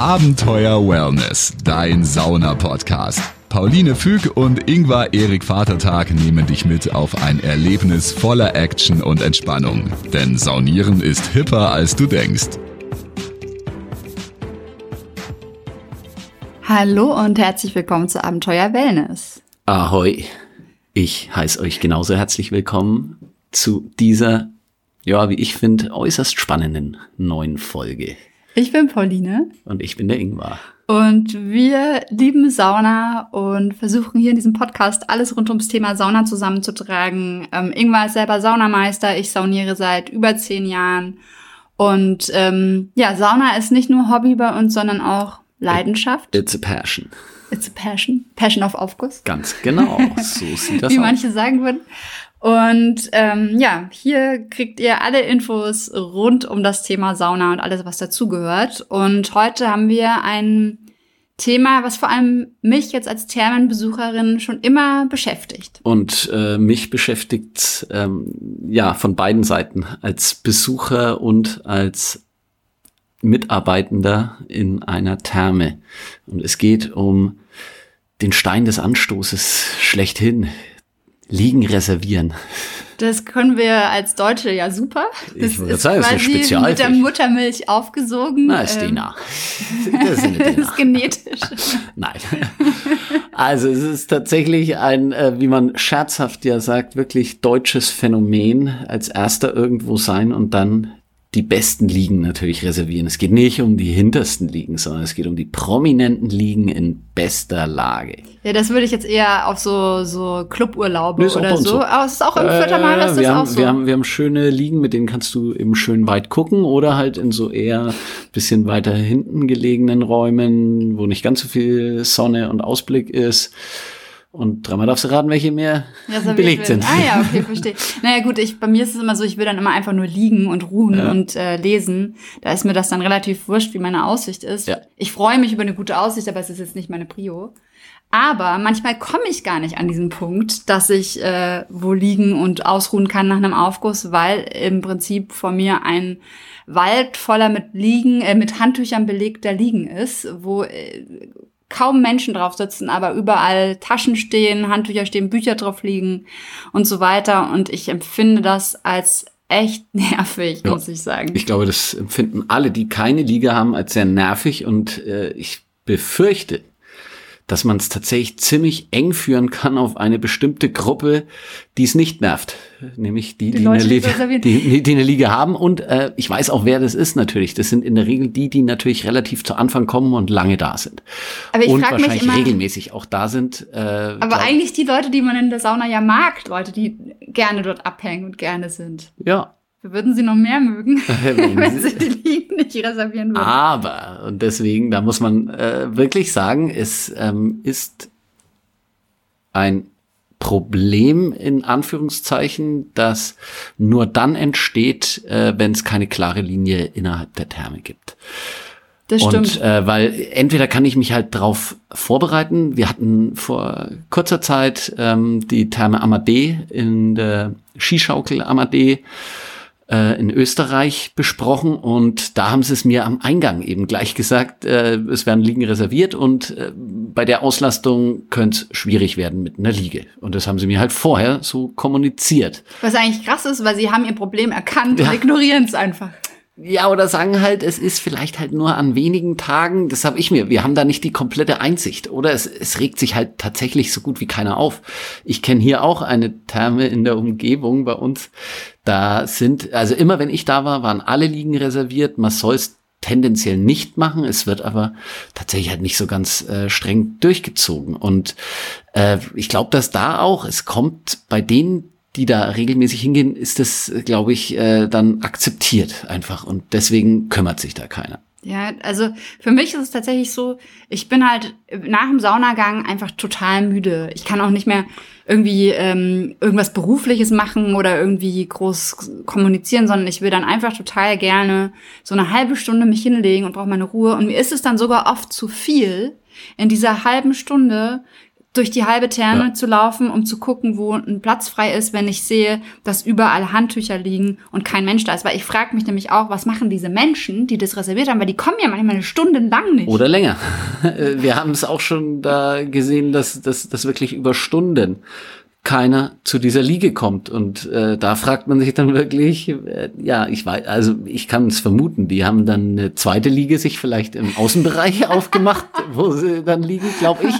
Abenteuer Wellness, dein Sauna-Podcast. Pauline Füg und Ingvar Erik Vatertag nehmen dich mit auf ein Erlebnis voller Action und Entspannung. Denn Saunieren ist hipper, als du denkst. Hallo und herzlich willkommen zu Abenteuer Wellness. Ahoi. Ich heiße euch genauso herzlich willkommen zu dieser, ja, wie ich finde, äußerst spannenden neuen Folge. Ich bin Pauline. Und ich bin der Ingvar. Und wir lieben Sauna und versuchen hier in diesem Podcast alles rund ums Thema Sauna zusammenzutragen. Ähm, Ingvar ist selber Saunameister. Ich sauniere seit über zehn Jahren. Und ähm, ja, Sauna ist nicht nur Hobby bei uns, sondern auch Leidenschaft. It's a passion. It's a passion. Passion auf Aufguss. Ganz genau. So sieht das Wie aus. manche sagen würden. Und ähm, ja, hier kriegt ihr alle Infos rund um das Thema Sauna und alles, was dazugehört. Und heute haben wir ein Thema, was vor allem mich jetzt als Thermenbesucherin schon immer beschäftigt. Und äh, mich beschäftigt ähm, ja von beiden Seiten als Besucher und als Mitarbeitender in einer Therme. Und es geht um den Stein des Anstoßes schlechthin. Liegen reservieren. Das können wir als Deutsche ja super. Das Ich sagen, das ist ein quasi Spezialfach. mit der Muttermilch aufgesogen. Na, ist Ähm, Dena. Das ist Dena. ist genetisch. Nein. Also es ist tatsächlich ein, äh, wie man scherzhaft ja sagt, wirklich deutsches Phänomen. Als erster irgendwo sein und dann die besten Ligen natürlich reservieren. Es geht nicht um die hintersten Ligen, sondern es geht um die prominenten Ligen in bester Lage. Ja, das würde ich jetzt eher auf so, so Cluburlaube Nee, auch oder so. so. Aber es ist auch im vierten Mal, ist das Äh, wir, auch haben, so. wir, haben, wir haben schöne Ligen, mit denen kannst du eben schön weit gucken oder halt in so eher bisschen weiter hinten gelegenen Räumen, wo nicht ganz so viel Sonne und Ausblick ist. Und dreimal darfst du raten, welche mehr reserviert belegt sind. Ah ja, okay, verstehe. Naja gut, ich, bei mir ist es immer so, ich will dann immer einfach nur liegen und ruhen Ja. und äh, lesen. Da ist mir das dann relativ wurscht, wie meine Aussicht ist. Ja. Ich freue mich über eine gute Aussicht, aber es ist jetzt nicht meine Prio. Aber manchmal komme ich gar nicht an diesen Punkt, dass ich äh, wo liegen und ausruhen kann nach einem Aufguss, weil im Prinzip vor mir ein Wald voller mit Liegen, äh, mit Handtüchern belegter Liegen ist, wo äh, kaum Menschen drauf sitzen, aber überall Taschen stehen, Handtücher stehen, Bücher drauf liegen und so weiter. Und ich empfinde das als echt nervig, Ja. muss ich sagen. Ich glaube, das empfinden alle, die keine Liga haben, als sehr nervig und äh, ich befürchte, dass man es tatsächlich ziemlich eng führen kann auf eine bestimmte Gruppe, die es nicht nervt. Nämlich die, Die die, eine, Liga, die, die eine Liga haben. Und äh, ich weiß auch, wer das ist natürlich. Das sind in der Regel die, die natürlich relativ zu Anfang kommen und lange da sind. Aber ich und frag mich wahrscheinlich immer- regelmäßig auch da sind. Äh, aber glaub- eigentlich die Leute, die man in der Sauna ja mag, Leute, die gerne dort abhängen und gerne sind. Ja, Wir würden sie noch mehr mögen, Wenn sie- die Liegen nicht reservieren würden. Aber, und deswegen, da muss man äh, wirklich sagen, es ähm, ist ein Problem in Anführungszeichen, das nur dann entsteht, äh, wenn es keine klare Linie innerhalb der Therme gibt. Das Und stimmt. äh, weil entweder kann ich mich halt drauf vorbereiten. Wir hatten vor kurzer Zeit ähm, die Therme Amadee in der Skischaukel Amadee äh, in Österreich besprochen und da haben sie es mir am Eingang eben gleich gesagt, äh, es werden Liegen reserviert und äh, bei der Auslastung könnte es schwierig werden mit einer Liege. Und das haben sie mir halt vorher so kommuniziert. Was eigentlich krass ist, weil sie haben ihr Problem erkannt Ja. und ignorieren es einfach. Ja, oder sagen halt, es ist vielleicht halt nur an wenigen Tagen, das habe ich mir, wir haben da nicht die komplette Einsicht. Oder es, es regt sich halt tatsächlich so gut wie keiner auf. Ich kenne hier auch eine Therme in der Umgebung bei uns. Da sind, also immer wenn ich da war, waren alle Liegen reserviert. Man soll es tendenziell nicht machen. Es wird aber tatsächlich halt nicht so ganz äh, streng durchgezogen. Und äh, ich glaube, dass da auch, es kommt bei denen, die da regelmäßig hingehen, ist das, glaube ich, äh, dann akzeptiert einfach. Und deswegen kümmert sich da keiner. Ja, also für mich ist es tatsächlich so, ich bin halt nach dem Saunagang einfach total müde. Ich kann auch nicht mehr irgendwie ähm, irgendwas Berufliches machen oder irgendwie groß kommunizieren, sondern ich will dann einfach total gerne so eine halbe Stunde mich hinlegen und brauche meine Ruhe. Und mir ist es dann sogar oft zu viel, in dieser halben Stunde durch die halbe Therme Ja. zu laufen, um zu gucken, wo ein Platz frei ist, wenn ich sehe, dass überall Handtücher liegen und kein Mensch da ist. Weil ich frage mich nämlich auch, was machen diese Menschen, die das reserviert haben, weil die kommen ja manchmal eine Stunde lang nicht. Oder länger. Wir haben es auch schon da gesehen, dass dass dass wirklich über Stunden keiner zu dieser Liege kommt. Und äh, da fragt man sich dann wirklich, äh, ja, ich weiß, also ich kann es vermuten, die haben dann eine zweite Liege sich vielleicht im Außenbereich aufgemacht, wo sie dann liegen, glaube ich.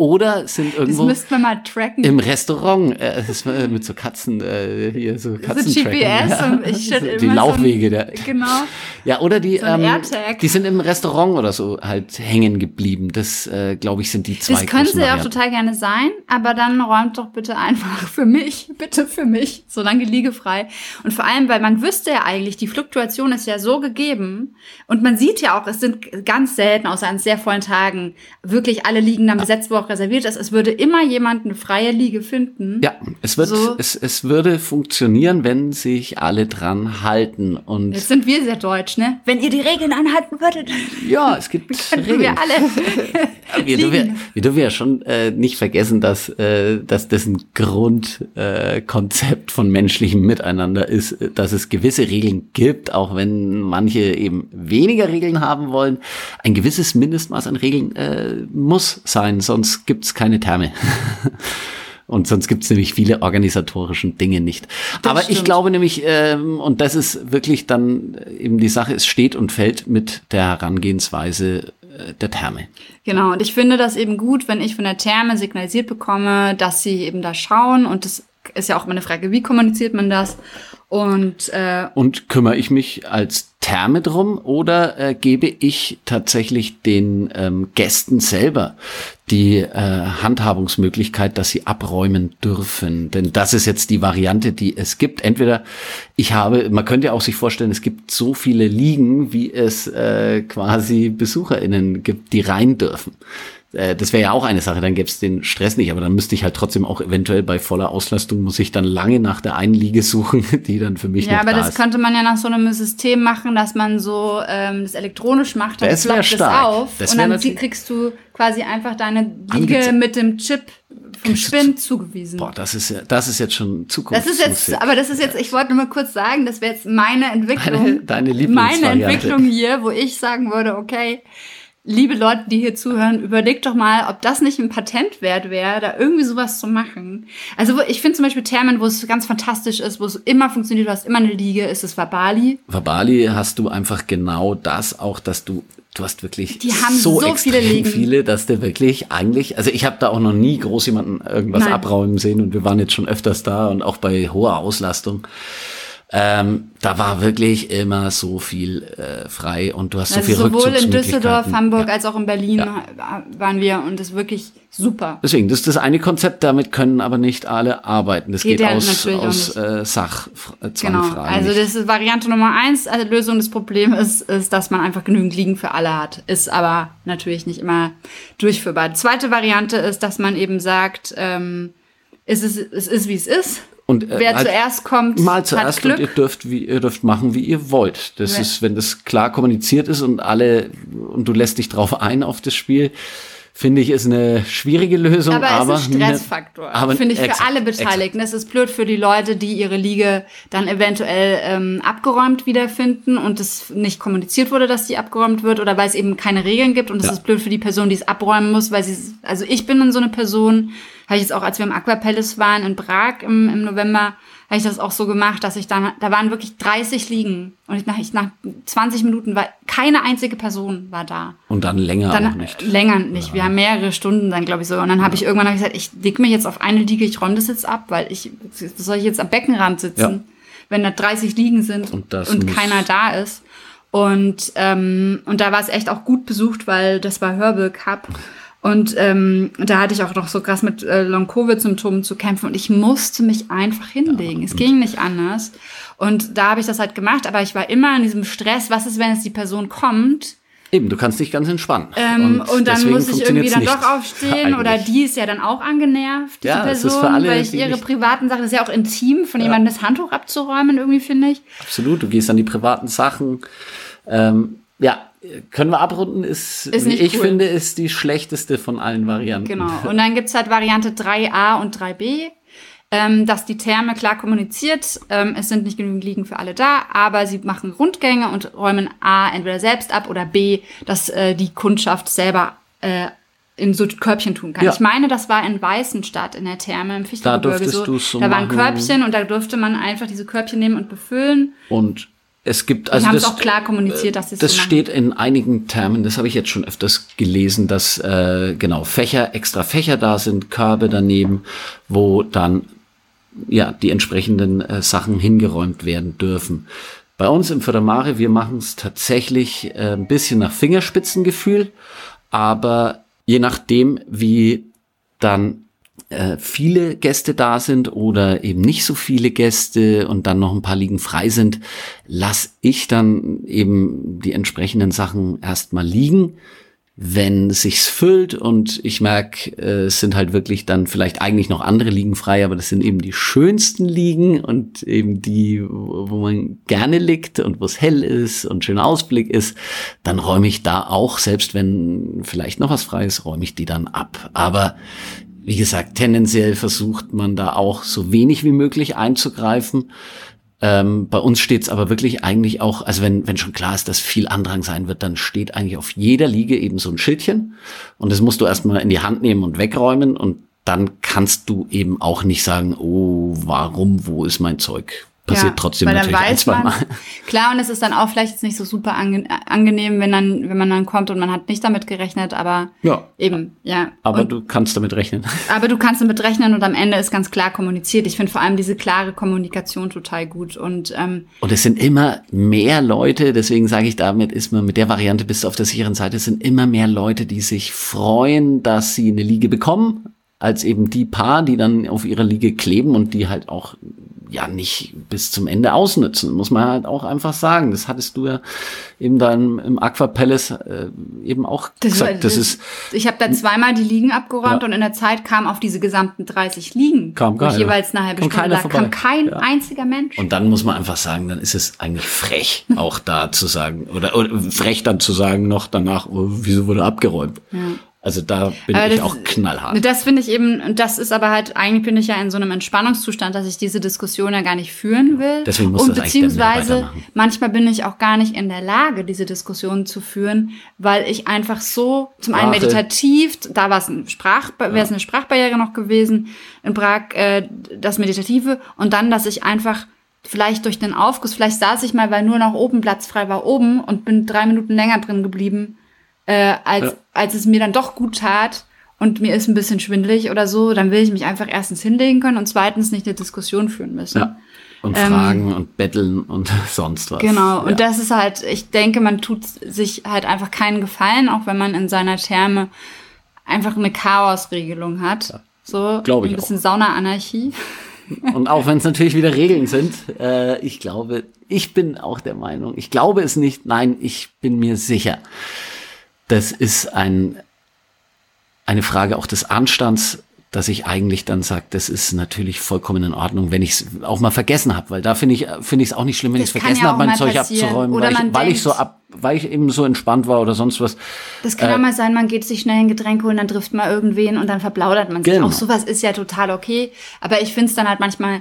Oder sind das irgendwo müssten wir mal tracken. im Restaurant, äh, das ist, äh, mit so Katzen, äh, hier so so Katzentracken. GPS ja. und ich stelle Die immer Laufwege so der. ein, Genau. Ja, oder die, So ähm, die sind im Restaurant oder so halt hängen geblieben. Das, äh, glaube ich, sind die zwei Das könnte ja auch total gerne sein, aber dann räumt doch bitte einfach für mich, bitte für mich, solange die Liege frei. Und vor allem, weil man wüsste ja eigentlich, die Fluktuation ist ja so gegeben und man sieht ja auch, es sind ganz selten, außer an sehr vollen Tagen, wirklich alle Liegen dann besetzt, wo auch reserviert ist. Es würde immer jemand eine freie Liege finden. Ja, es wird, So. es, es würde funktionieren, wenn sich alle dran halten. Und Jetzt sind wir sehr deutsch, ne? Wenn ihr die Regeln anhalten würdet, ja, es gibt könnten wir Regeln. alle Wir dürfen, ja, wir dürfen ja schon äh, nicht vergessen, dass, äh, dass das ein Grundkonzept äh, von menschlichem Miteinander ist, äh, dass es gewisse Regeln gibt, auch wenn manche eben weniger Regeln haben wollen. Ein gewisses Mindestmaß an Regeln äh, muss sein, sonst gibt's keine Therme. Und sonst gibt's nämlich viele organisatorischen Dinge nicht. Aber ich stimmt. glaube nämlich, ähm, und das ist wirklich dann äh, eben die Sache, es steht und fällt mit der Herangehensweise äh, der Therme. Genau, und ich finde das eben gut, wenn ich von der Therme signalisiert bekomme, dass sie eben da schauen. Und das ist ja auch immer eine Frage, wie kommuniziert man das? Und äh, Und kümmere ich mich als Therme drum oder äh, gebe ich tatsächlich den ähm, Gästen selber die äh, Handhabungsmöglichkeit, dass sie abräumen dürfen? Denn das ist jetzt die Variante, die es gibt. Entweder ich habe, man könnte ja auch sich vorstellen, es gibt so viele Liegen, wie es äh, quasi BesucherInnen gibt, die rein dürfen. Äh, Das wäre ja auch eine Sache, dann gäbe es den Stress nicht, aber dann müsste ich halt trotzdem auch eventuell bei voller Auslastung, muss ich dann lange nach der einen Liege suchen, die dann für mich ja, aber da das ist. könnte man ja nach so einem System machen, dass man so ähm, das elektronisch macht, dann Das ploppt es auf Das und dann kriegst du quasi einfach deine Liege mit dem Chip vom Spind zugewiesen. Boah, das ist ja, das ist jetzt schon Zukunft. Das ist jetzt, aber das ist jetzt, ich wollte nur mal kurz sagen, das wäre jetzt meine Entwicklung. Deine- deine Meine. Entwicklung hier, wo ich sagen würde, okay, liebe Leute, die hier zuhören, überlegt doch mal, ob das nicht ein Patent wert wäre, da irgendwie sowas zu machen. Also ich finde zum Beispiel Thermen, wo es ganz fantastisch ist, wo es immer funktioniert, du hast immer eine Liege, ist es Wabali. Bei Bali hast du einfach genau das auch, dass du du hast wirklich Die haben so, so extrem viele Liegen. viele, dass der wirklich eigentlich, also ich habe da auch noch nie groß jemanden irgendwas Nein. abräumen sehen und wir waren jetzt schon öfters da und auch bei hoher Auslastung. Ähm, da war wirklich immer so viel äh, frei und du hast so Also viel sowohl in Düsseldorf. Hamburg Ja. als auch in Berlin Ja. waren wir und das ist wirklich super. Deswegen, das ist das eine Konzept, damit können aber nicht alle arbeiten. Das Geht geht, aus, aus nicht. äh, Genau. Sachzwangfragen. Also das ist Variante Nummer eins. Also Lösung des Problems ist, ist, dass man einfach genügend Liegen für alle hat. Ist aber natürlich nicht immer durchführbar. Die zweite Variante ist, dass man eben sagt, ähm, es ist, es ist wie es ist. Und, äh, Wer halt zuerst kommt, Mal hat zuerst und ihr dürft, wie, ihr dürft machen, wie ihr wollt. Das Ja. ist, wenn das klar kommuniziert ist und alle, und du lässt dich drauf ein auf das Spiel, finde ich, ist eine schwierige Lösung. Aber, Aber, es ist ein Stressfaktor, aber- finde ich, für alle Beteiligten. Es ist blöd für die Leute, die ihre Liege dann eventuell ähm, abgeräumt wiederfinden und es nicht kommuniziert wurde, dass die abgeräumt wird oder weil es eben keine Regeln gibt. Und es Ja. ist blöd für die Person, die es abräumen muss, weil sie, also ich bin dann so eine Person, habe ich jetzt auch, als wir im Aqua Palace waren in Prag im, im November, habe ich das auch so gemacht, dass ich dann, da waren wirklich 30 Liegen und ich nach, ich nach 20 Minuten war, keine einzige Person war da. Und dann länger Dann auch nicht. länger nicht. Wir haben mehrere Stunden dann, glaube ich, sogar. Und dann habe ich irgendwann hab ich gesagt, ich leg mich jetzt auf eine Liege, ich räume das jetzt ab, weil ich, soll ich jetzt am Beckenrand sitzen, Ja. wenn da 30 Liegen sind Und und keiner da ist. Und, ähm, und da war es echt auch gut besucht, weil das war Herbal Cup. Und ähm, da hatte ich auch noch so krass mit äh, Long-Covid-Symptomen zu kämpfen und ich musste mich einfach hinlegen. es ging nicht anders. Und da habe ich das halt gemacht, aber ich war immer in diesem Stress, was ist, wenn jetzt die Person kommt Eben, du kannst dich ganz entspannen. ähm, und, dann deswegen muss ich irgendwie dann doch aufstehen oder Eigentlich. die ist ja dann auch angenervt, diese Ja, Person, ist für alle, weil ich ihre privaten Sachen, das ist ja auch intim, von jemandem das Handtuch abzuräumen, irgendwie finde ich. Absolut, du gehst an die privaten Sachen. Ähm, ja, können wir abrunden, ist, Ist wie ich cool. finde, ist die schlechteste von allen Varianten. Genau. Und dann gibt's halt Variante 3a und 3b, ähm, dass die Therme klar kommuniziert, ähm, es sind nicht genügend Liegen für alle da, aber sie machen Rundgänge und räumen A entweder selbst ab oder B, dass äh, die Kundschaft selber äh, in so Körbchen tun kann. Ja. Ich meine, das war in Weißenstadt in der Therme im Fichtengebirge durftest so. so da waren machen. Körbchen und da durfte man einfach diese Körbchen nehmen und befüllen. Und es gibt, Wir also haben es das, auch klar kommuniziert, dass es das so steht in einigen Termen, das habe ich jetzt schon öfters gelesen, dass äh, genau Fächer, extra Fächer da sind, Körbe daneben, wo dann ja die entsprechenden äh, Sachen hingeräumt werden dürfen. Bei uns im Fördermare, wir machen es tatsächlich äh, ein bisschen nach Fingerspitzengefühl, aber je nachdem, wie dann äh, viele Gäste da sind oder eben nicht so viele Gäste und dann noch ein paar Liegen frei sind, lass ich dann eben die entsprechenden Sachen erstmal liegen. Wenn sich's füllt und ich merke, äh, es sind halt wirklich dann vielleicht eigentlich noch andere Liegen frei, aber das sind eben die schönsten Liegen und eben die, wo man gerne liegt und wo es hell ist und schöner Ausblick ist, dann räume ich da auch, selbst wenn vielleicht noch was frei ist, räume ich die dann ab. Aber wie gesagt, tendenziell versucht man da auch so wenig wie möglich einzugreifen. Ähm, bei uns steht's aber wirklich eigentlich auch, also wenn, wenn schon klar ist, dass viel Andrang sein wird, dann steht eigentlich auf jeder Liege eben so ein Schildchen. Und das musst du erstmal in die Hand nehmen und wegräumen. Und dann kannst du eben auch nicht sagen, oh, warum, wo ist mein Zeug? Passiert trotzdem weil dann natürlich ein, weiß zwei man- Mal. Klar, und es ist dann auch vielleicht jetzt nicht so super ange angenehm, wenn dann, wenn man dann kommt und man hat nicht damit gerechnet, aber Ja. eben, ja. Aber und, du kannst damit rechnen. aber du kannst damit rechnen und am Ende ist ganz klar kommuniziert. Ich finde vor allem diese klare Kommunikation total gut und ähm, Und es sind immer mehr Leute, deswegen sage ich, damit ist man mit der Variante bist du auf der sicheren Seite, es sind immer mehr Leute, die sich freuen, dass sie eine Liege bekommen, als eben die paar, die dann auf ihrer Liege kleben und die halt auch ja nicht bis zum Ende ausnutzen, muss man halt auch einfach sagen. Das hattest du ja eben da im, Aqua Palace äh, eben auch gesagt. Das ist ich habe da zweimal die Liegen abgeräumt Ja. und in der Zeit kam auf diese gesamten 30 Liegen, Kam keiner. jeweils eine halbe Kam Stunde vorbei. kam kein Ja. einziger Mensch. Und dann muss man einfach sagen, dann ist es eigentlich frech, auch da zu sagen, oder, oder frech dann zu sagen noch danach, oh, wieso wurde abgeräumt? Also da bin Aber ich das- auch knallhart. Das finde ich eben, und das ist aber halt, eigentlich bin ich ja in so einem Entspannungszustand, dass ich diese Diskussion ja gar nicht führen will. Deswegen musst und das beziehungsweise manchmal bin ich auch gar nicht in der Lage, diese Diskussion zu führen, weil ich einfach so, zum einen Sprache. meditativ, da war es ein Sprach, wäre es eine Sprachbarriere noch gewesen, in Prag äh, das Meditative, und dann, dass ich einfach vielleicht durch den Aufguss, vielleicht saß ich mal, weil nur noch oben Platz frei war, oben und bin drei Minuten länger drin geblieben, äh, als, Ja. als es mir dann doch gut tat und mir ist ein bisschen schwindelig oder so, dann will ich mich einfach erstens hinlegen können und zweitens nicht eine Diskussion führen müssen. ja. Und Ähm, fragen und betteln und sonst was. Genau, Ja. und das ist halt, ich denke, man tut sich halt einfach keinen Gefallen, auch wenn man in seiner Therme einfach eine Chaosregelung hat. So Glaub ich ein bisschen Sauna-Anarchie. Und auch wenn es natürlich wieder Regeln sind, äh, ich glaube, ich bin auch der Meinung, ich glaube es nicht, nein, ich bin mir sicher. Das ist ein, eine Frage auch des Anstands, dass ich eigentlich dann sage, das ist natürlich vollkommen in Ordnung, wenn ich es auch mal vergessen habe, weil da finde ich finde ich es auch nicht schlimm, wenn ich es vergessen ja habe, mein Zeug abzuräumen, weil ich, weil ich so ab, weil ich eben so entspannt war oder sonst was. Das kann auch mal sein, man geht sich schnell ein Getränk holen, dann trifft man irgendwen und dann verplaudert man sich. Genau. Auch sowas ist ja total okay. Aber ich finde es dann halt manchmal,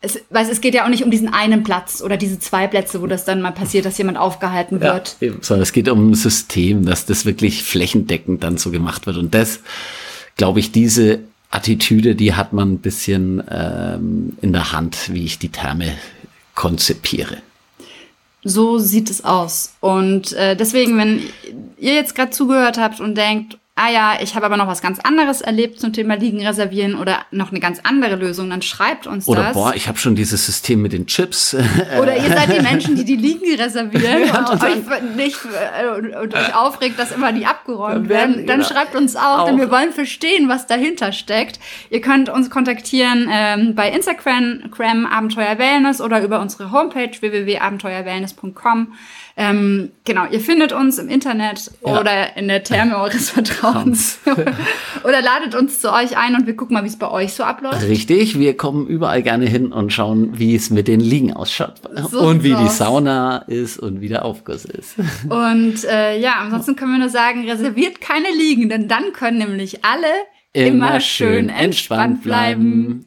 es, weil es geht ja auch nicht um diesen einen Platz oder diese zwei Plätze, wo das dann mal passiert, dass jemand aufgehalten Ja, wird. eben, sondern es geht um ein System, dass das wirklich flächendeckend dann so gemacht wird. Und das, glaube ich, diese Attitüde, die hat man ein bisschen ähm, in der Hand, wie ich die Therme konzipiere. So sieht es aus. Und äh, deswegen, wenn ihr jetzt gerade zugehört habt und denkt, ah ja, ich habe aber noch was ganz anderes erlebt zum Thema Liegen reservieren oder noch eine ganz andere Lösung, dann schreibt uns Oder das. boah, ich habe schon dieses System mit den Chips. Oder ihr seid die Menschen, die die Liegen reservieren Ja, und, euch nicht äh, und, und euch aufregt, dass immer die abgeräumt Dann werden-. Dann genau. schreibt uns auch, denn Auch. wir wollen verstehen, was dahinter steckt. Ihr könnt uns kontaktieren ähm, bei Instagram, Cram Abenteuer Wellness oder über unsere Homepage www.abenteuerwellness.com. Ähm, genau, ihr findet uns im Internet Ja. oder in der Therme eures Vertrauens. Uns. Oder ladet uns zu euch ein und wir gucken mal, wie es bei euch so abläuft. Richtig, wir kommen überall gerne hin und schauen, wie es mit den Liegen ausschaut. So und wie die sieht's aus. Sauna ist und wie der Aufguss ist. Und äh, ja, ansonsten können wir nur sagen, reserviert keine Liegen, denn dann können nämlich alle immer, schön entspannt bleiben.